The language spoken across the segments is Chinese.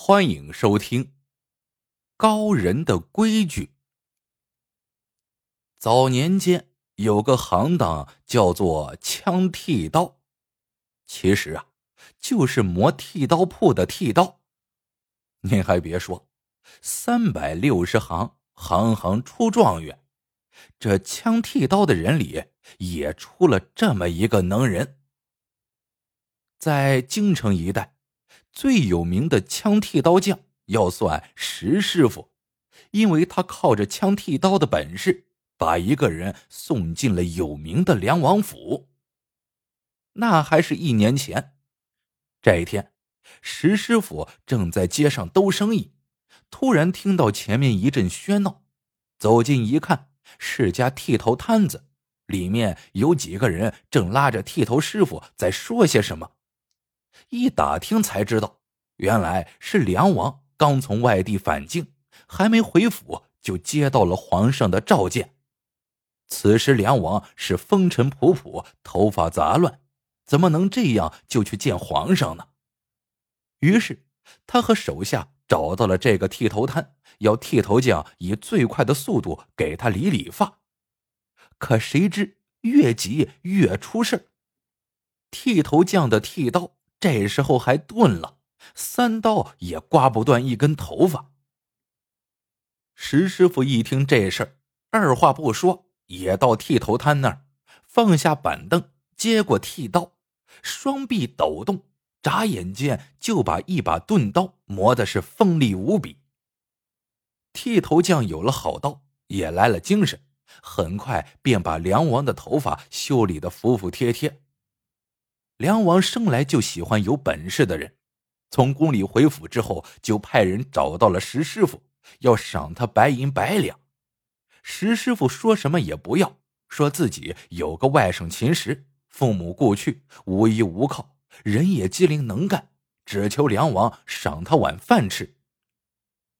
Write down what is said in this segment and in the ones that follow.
欢迎收听《高人的规矩》。早年间有个行当叫做枪剃刀，其实啊，就是磨剃刀铺的剃刀。您还别说，三百六十行，行行出状元。这枪剃刀的人里，也出了这么一个能人，在京城一带。最有名的枪剃刀匠要算石师傅，因为他靠着枪剃刀的本事，把一个人送进了有名的梁王府。那还是一年前，这一天，石师傅正在街上兜生意，突然听到前面一阵喧闹，走近一看，是家剃头摊子，里面有几个人正拉着剃头师傅在说些什么。一打听才知道，原来是梁王刚从外地返京，还没回府就接到了皇上的召见。此时梁王是风尘仆仆，头发杂乱，怎么能这样就去见皇上呢？于是他和手下找到了这个剃头摊，要剃头匠以最快的速度给他理理发。可谁知越急越出事剃头匠的剃刀。这时候还钝了，三刀也刮不断一根头发。石师傅一听这事儿，二话不说，也到剃头摊那儿，放下板凳，接过剃刀，双臂抖动，眨眼间就把一把钝刀磨的是锋利无比。剃头匠有了好刀，也来了精神，很快便把梁王的头发修理的服服帖帖。梁王生来就喜欢有本事的人，从宫里回府之后，就派人找到了石师傅，要赏他白银百两。石师傅说什么也不要，说自己有个外甥秦石，父母故去，无依无靠，人也机灵能干，只求梁王赏他碗饭吃。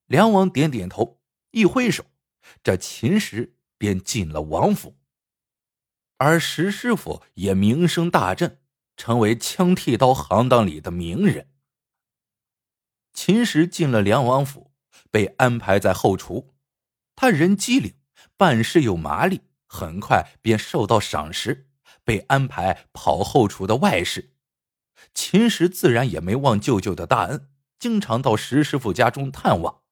梁王点点头，一挥手，这秦石便进了王府，而石师傅也名声大振。成为枪剃刀行当里的名人。秦时进了梁王府，被安排在后厨。他人机灵，办事又麻利，很快便受到赏识，被安排跑后厨的外事。秦时自然也没忘舅舅的大恩，经常到石师傅家中探望。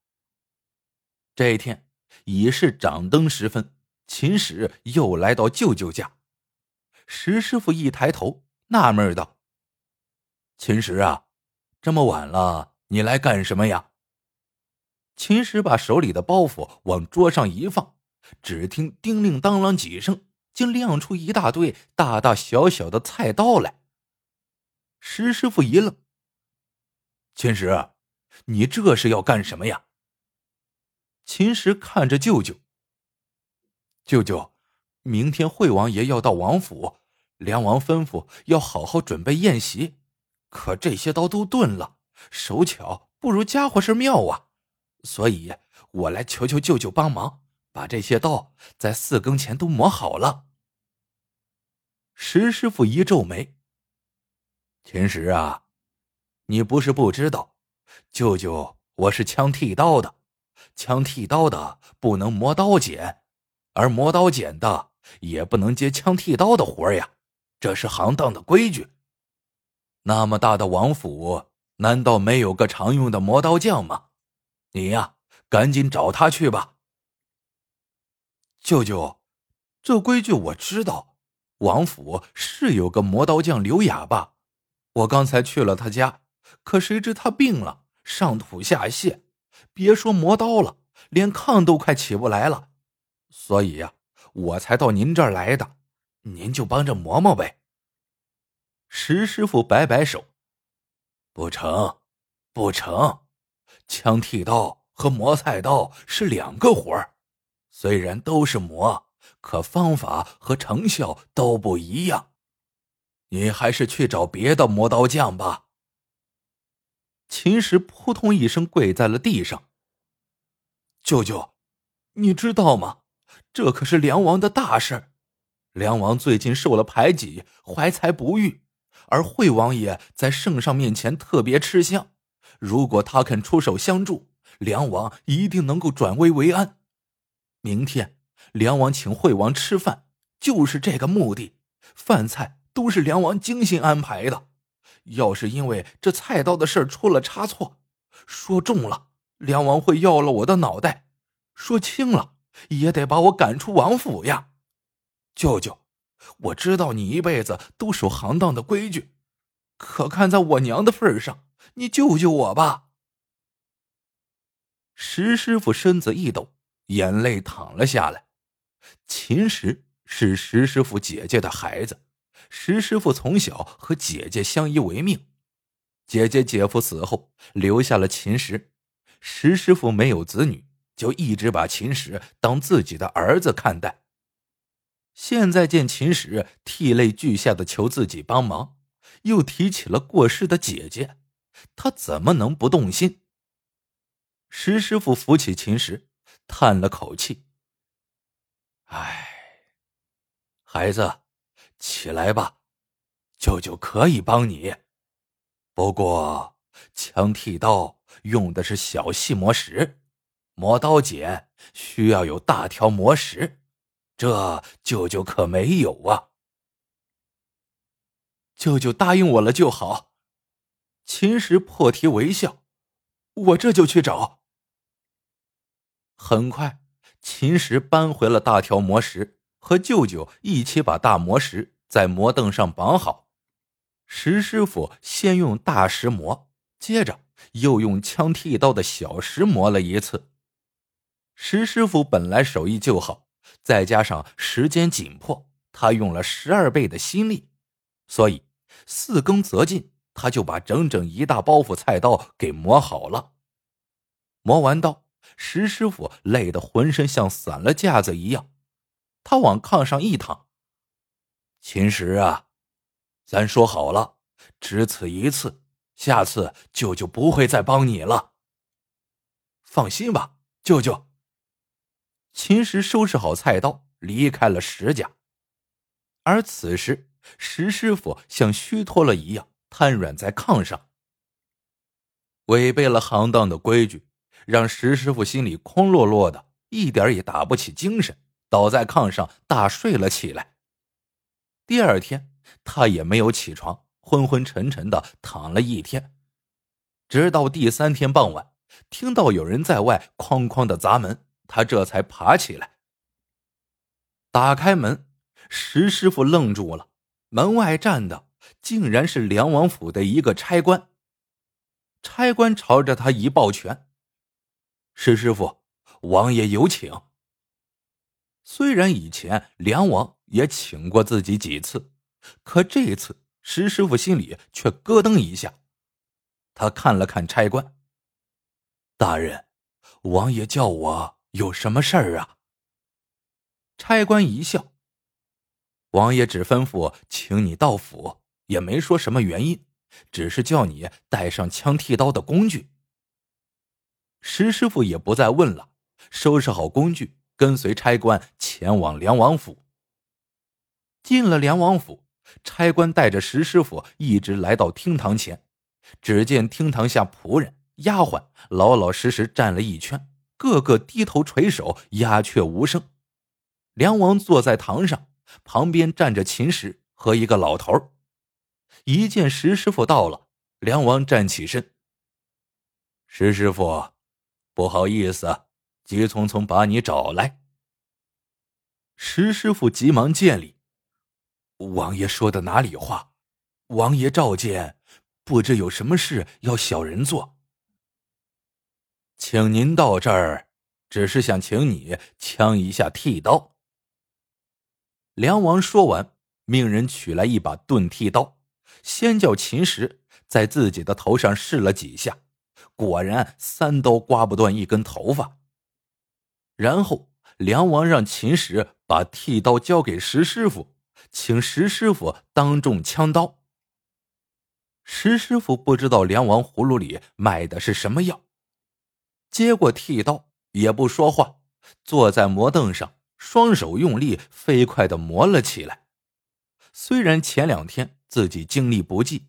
这一天已是掌灯时分，秦时又来到舅舅家。石师傅一抬头。纳闷道：“秦石啊，这么晚了，你来干什么呀？”秦石把手里的包袱往桌上一放，只听叮铃当啷几声，竟亮出一大堆大大小小的菜刀来。石师傅一愣：“秦石，你这是要干什么呀？”秦石看着舅舅：“舅舅，明天惠王爷要到王府。”梁王吩咐要好好准备宴席，可这些刀都钝了，手巧不如家伙事妙啊！所以我来求求舅舅帮忙，把这些刀在四更前都磨好了。石师傅一皱眉：“秦石啊，你不是不知道，舅舅我是枪剃刀的，枪剃刀的不能磨刀剪，而磨刀剪的也不能接枪剃刀的活呀。”这是行当的规矩。那么大的王府，难道没有个常用的磨刀匠吗？你呀，赶紧找他去吧。舅舅，这规矩我知道，王府是有个磨刀匠刘哑巴，我刚才去了他家，可谁知他病了，上吐下泻，别说磨刀了，连炕都快起不来了，所以呀，我才到您这儿来的。您就帮着磨磨呗。石师傅摆摆手：“不成，不成，枪剃刀和磨菜刀是两个活儿，虽然都是磨，可方法和成效都不一样。你还是去找别的磨刀匠吧。”秦石扑通一声跪在了地上：“舅舅，你知道吗？这可是梁王的大事。”梁王最近受了排挤，怀才不遇，而惠王爷在圣上面前特别吃香，如果他肯出手相助，梁王一定能够转危为安。明天梁王请惠王吃饭，就是这个目的。饭菜都是梁王精心安排的。要是因为这菜刀的事出了差错，说重了，梁王会要了我的脑袋；说轻了，也得把我赶出王府呀。舅舅，我知道你一辈子都守行当的规矩，可看在我娘的份上，你救救我吧。石师傅身子一抖，眼泪淌了下来。秦石是石师傅姐姐的孩子，石师傅从小和姐姐相依为命。姐姐姐夫死后，留下了秦石。石师傅没有子女，就一直把秦石当自己的儿子看待。现在见秦时涕泪俱下的求自己帮忙，又提起了过世的姐姐，他怎么能不动心？石师傅扶起秦石，叹了口气：“唉，孩子，起来吧，舅舅可以帮你。不过，枪剃刀用的是小细磨石，磨刀剪需要有大条磨石。”这舅舅可没有啊！舅舅答应我了就好。秦石破涕为笑，我这就去找。很快，秦石搬回了大条磨石，和舅舅一起把大磨石在磨凳上绑好。石师傅先用大石磨，接着又用枪剃刀的小石磨了一次。石师傅本来手艺就好。再加上时间紧迫，他用了十二倍的心力，所以四更则进，他就把整整一大包袱菜刀给磨好了。磨完刀，石师傅累得浑身像散了架子一样，他往炕上一躺：“秦石啊，咱说好了，只此一次，下次舅舅不会再帮你了。放心吧，舅舅。”秦石收拾好菜刀，离开了石家。而此时，石师傅像虚脱了一样，瘫软在炕上。违背了行当的规矩，让石师傅心里空落落的，一点也打不起精神，倒在炕上大睡了起来。第二天，他也没有起床，昏昏沉沉的躺了一天，直到第三天傍晚，听到有人在外哐哐的砸门。他这才爬起来，打开门，石师傅愣住了。门外站的竟然是梁王府的一个差官。差官朝着他一抱拳：“石师傅，王爷有请。”虽然以前梁王也请过自己几次，可这次石师傅心里却咯噔一下。他看了看差官：“大人，王爷叫我。”有什么事儿啊？差官一笑。王爷只吩咐请你到府，也没说什么原因，只是叫你带上枪剃刀的工具。石师傅也不再问了，收拾好工具，跟随差官前往梁王府。进了梁王府，差官带着石师傅一直来到厅堂前，只见厅堂下仆人、丫鬟老老实实站了一圈。个个低头垂首，鸦雀无声。梁王坐在堂上，旁边站着秦石和一个老头。一见石师傅到了，梁王站起身：“石师傅，不好意思，急匆匆把你找来。”石师傅急忙见礼：“王爷说的哪里话？王爷召见，不知有什么事要小人做。”请您到这儿，只是想请你枪一下剃刀。梁王说完，命人取来一把钝剃刀，先叫秦石在自己的头上试了几下，果然三刀刮不断一根头发。然后梁王让秦石把剃刀交给石师傅，请石师傅当众枪刀。石师傅不知道梁王葫芦里卖的是什么药。接过剃刀，也不说话，坐在磨凳上，双手用力，飞快的磨了起来。虽然前两天自己精力不济，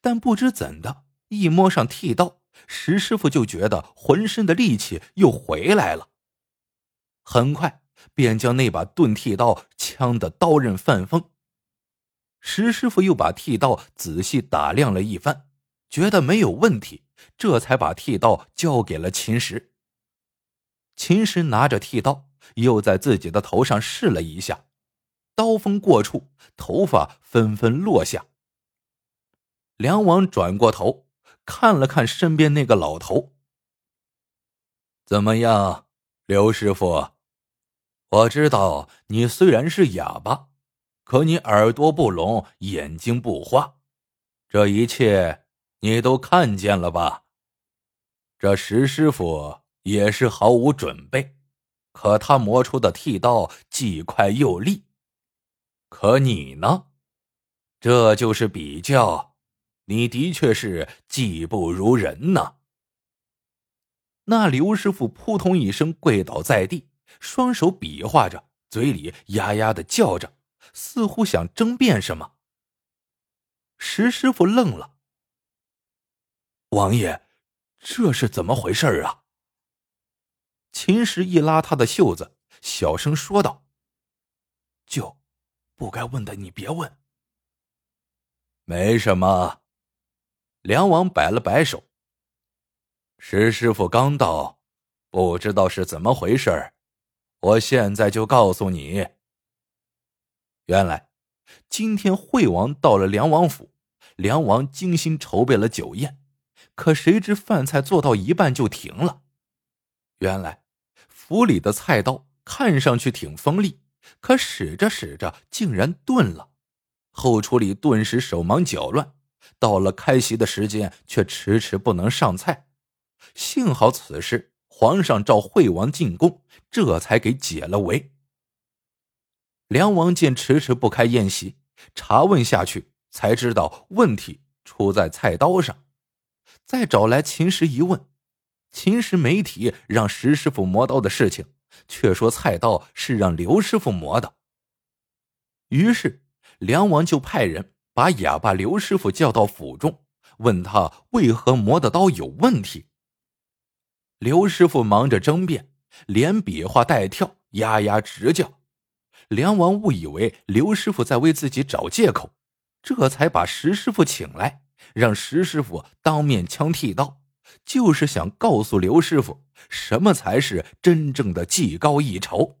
但不知怎的，一摸上剃刀，石师傅就觉得浑身的力气又回来了，很快便将那把钝剃刀枪的刀刃泛锋。石师傅又把剃刀仔细打量了一番，觉得没有问题，这才把剃刀交给了秦石。秦石拿着剃刀，又在自己的头上试了一下，刀锋过处，头发纷纷落下。梁王转过头，看了看身边那个老头。怎么样，刘师傅？我知道你虽然是哑巴，可你耳朵不聋，眼睛不花，这一切你都看见了吧？这石师傅也是毫无准备，可他磨出的剃刀既快又利。可你呢？这就是比较。你的确是技不如人呐！那刘师傅扑通一声跪倒在地，双手比划着，嘴里呀呀的叫着，似乎想争辩什么。石师傅愣了：“王爷，这是怎么回事啊？”秦时一拉他的袖子，小声说道：“舅，不该问的你别问。”没什么。梁王摆了摆手。石师傅刚到，不知道是怎么回事我现在就告诉你。原来，今天惠王到了梁王府，梁王精心筹备了酒宴，可谁知饭菜做到一半就停了。原来，府里的菜刀看上去挺锋利，可使着使着竟然钝了，后厨里顿时手忙脚乱。到了开席的时间，却迟迟不能上菜。幸好此时皇上召惠王进宫，这才给解了围。梁王见迟迟不开宴席，查问下去，才知道问题出在菜刀上。再找来秦石一问，秦石没提让石师傅磨刀的事情，却说菜刀是让刘师傅磨的。于是梁王就派人。把哑巴刘师傅叫到府中，问他为何磨的刀有问题。刘师傅忙着争辩，连比划带跳，呀呀直叫。梁王误以为刘师傅在为自己找借口，这才把石师傅请来，让石师傅当面枪剃刀，就是想告诉刘师傅什么才是真正的技高一筹。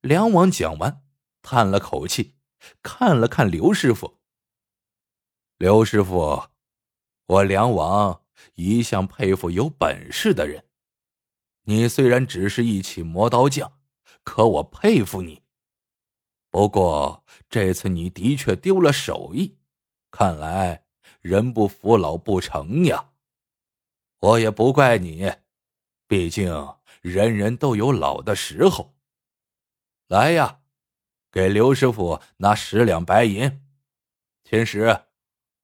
梁王讲完，叹了口气。看了看刘师傅，刘师傅，我梁王一向佩服有本事的人。你虽然只是一起磨刀匠，可我佩服你。不过这次你的确丢了手艺，看来人不服老不成呀。我也不怪你，毕竟人人都有老的时候。来呀！给刘师傅拿十两白银，秦石，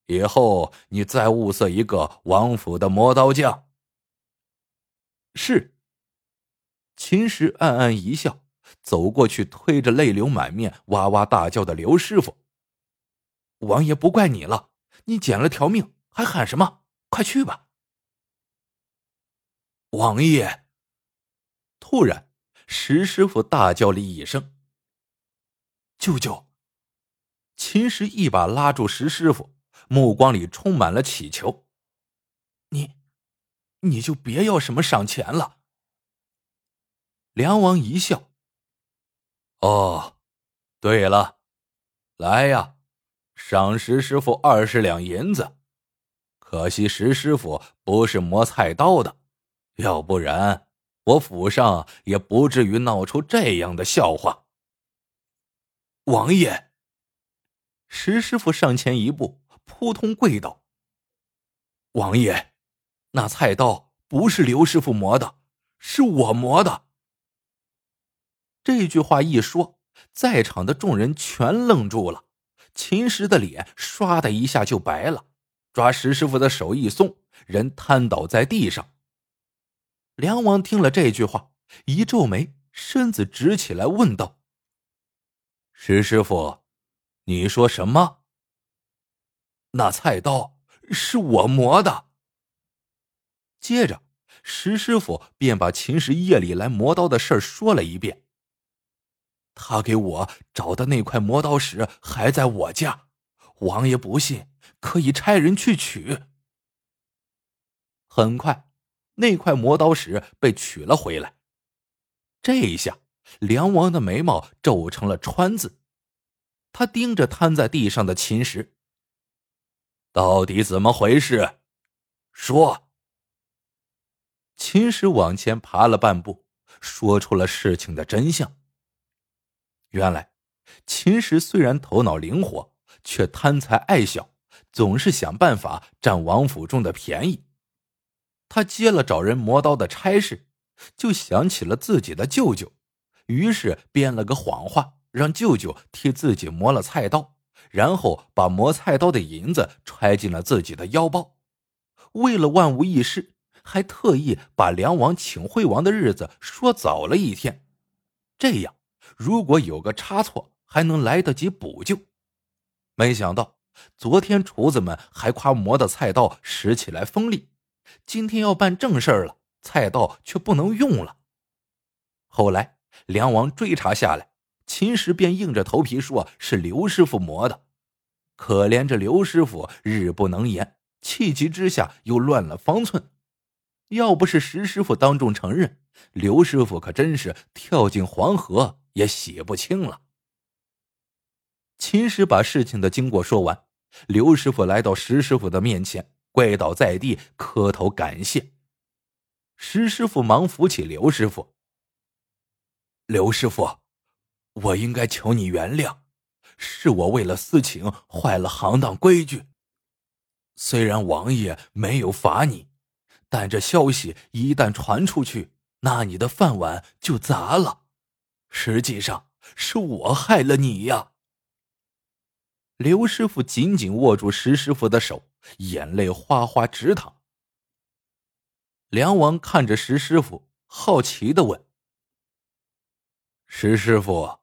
以后你再物色一个王府的磨刀匠。是。秦石暗暗一笑，走过去推着泪流满面、哇哇大叫的刘师傅：“王爷不怪你了，你捡了条命，还喊什么？快去吧！”王爷。突然，石师傅大叫了一声。舅舅，秦石一把拉住石师傅，目光里充满了乞求：“你，你就别要什么赏钱了。”梁王一笑：“哦，对了，来呀，赏石师傅二十两银子。可惜石师傅不是磨菜刀的，要不然我府上也不至于闹出这样的笑话。”王爷，石师傅上前一步，扑通跪倒。王爷，那菜刀不是刘师傅磨的，是我磨的。这句话一说，在场的众人全愣住了。秦石的脸唰的一下就白了，抓石师傅的手一松，人瘫倒在地上。梁王听了这句话，一皱眉，身子直起来，问道。石师傅，你说什么？那菜刀是我磨的，接着，石师傅便把秦石夜里来磨刀的事儿说了一遍。他给我找的那块磨刀石还在我家，王爷不信，可以差人去取。很快，那块磨刀石被取了回来。这一下，梁王的眉毛皱成了川字。他盯着瘫在地上的秦石，到底怎么回事？说。秦石往前爬了半步，说出了事情的真相。原来，秦时虽然头脑灵活，却贪财爱小，总是想办法占王府中的便宜。他接了找人磨刀的差事，就想起了自己的舅舅，于是编了个谎话，让舅舅替自己磨了菜刀，然后把磨菜刀的银子揣进了自己的腰包。为了万无一失，还特意把梁王请惠王的日子说早了一天，这样。如果有个差错，还能来得及补救。没想到昨天厨子们还夸磨的菜刀使起来锋利，今天要办正事了，菜刀却不能用了。后来梁王追查下来，秦石便硬着头皮说是刘师傅磨的。可怜这刘师傅日不能言，气急之下又乱了方寸。要不是石师傅当众承认，刘师傅可真是跳进黄河。也洗不清了。秦石把事情的经过说完，刘师傅来到石师傅的面前，跪倒在地，磕头感谢。石师傅忙扶起刘师傅：“刘师傅，我应该求你原谅，是我为了私情坏了行当规矩。虽然王爷没有罚你，但这消息一旦传出去，那你的饭碗就砸了。”实际上是我害了你呀！刘师傅紧紧握住石师傅的手，眼泪哗哗直淌。梁王看着石师傅，好奇的问：“石师傅，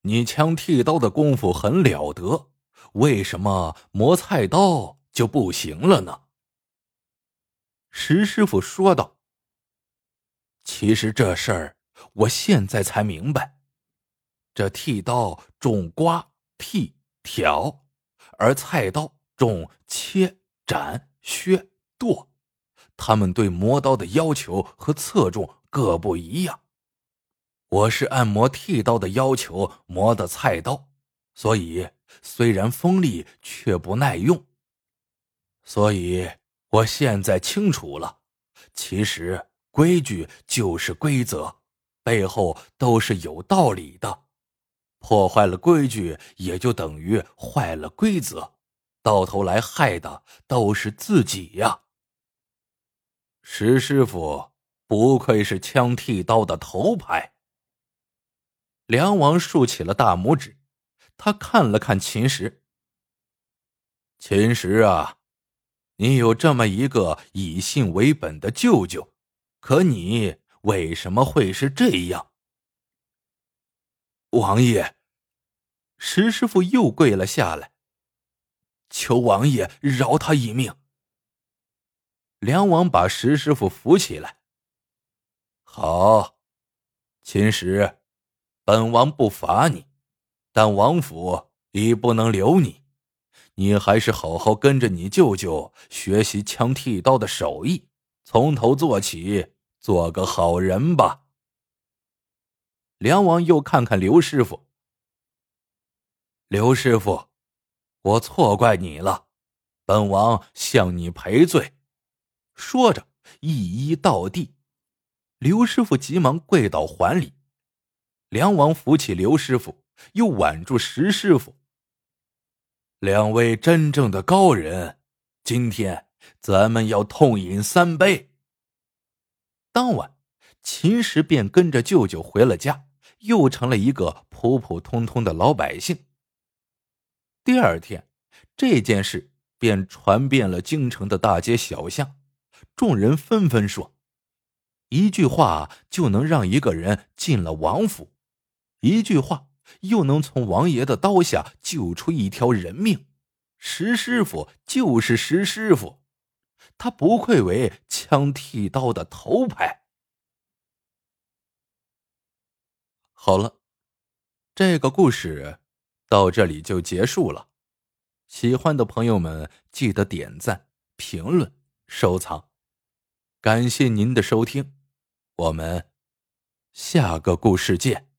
你枪剃刀的功夫很了得，为什么磨菜刀就不行了呢？”石师傅说道：“其实这事儿……”我现在才明白，这剃刀重刮、剃、挑，而菜刀重切、斩、削、剁，他们对磨刀的要求和侧重各不一样。我是按磨剃刀的要求磨的菜刀，所以虽然锋利，却不耐用。所以我现在清楚了，其实规矩就是规则。背后都是有道理的，破坏了规矩，也就等于坏了规则，到头来害的都是自己呀。石师傅不愧是枪剃刀的头牌。梁王竖起了大拇指，他看了看秦石，秦石啊，你有这么一个以信为本的舅舅，可你。为什么会是这样？王爷，石师傅又跪了下来，求王爷饶他一命。梁王把石师傅扶起来。好，秦石，本王不罚你，但王府已不能留你，你还是好好跟着你舅舅学习枪剃刀的手艺，从头做起。做个好人吧。梁王又看看刘师傅。刘师傅，我错怪你了，本王向你赔罪。说着，一一倒地。刘师傅急忙跪倒还礼。梁王扶起刘师傅，又挽住石师傅。两位真正的高人，今天咱们要痛饮三杯。当晚，秦石便跟着舅舅回了家，又成了一个普普通通的老百姓。第二天，这件事便传遍了京城的大街小巷，众人纷纷说：“一句话就能让一个人进了王府，一句话又能从王爷的刀下救出一条人命。石师傅就是石师傅。”他不愧为枪剃刀的头牌。好了，这个故事到这里就结束了。喜欢的朋友们记得点赞、评论、收藏，感谢您的收听，我们下个故事见。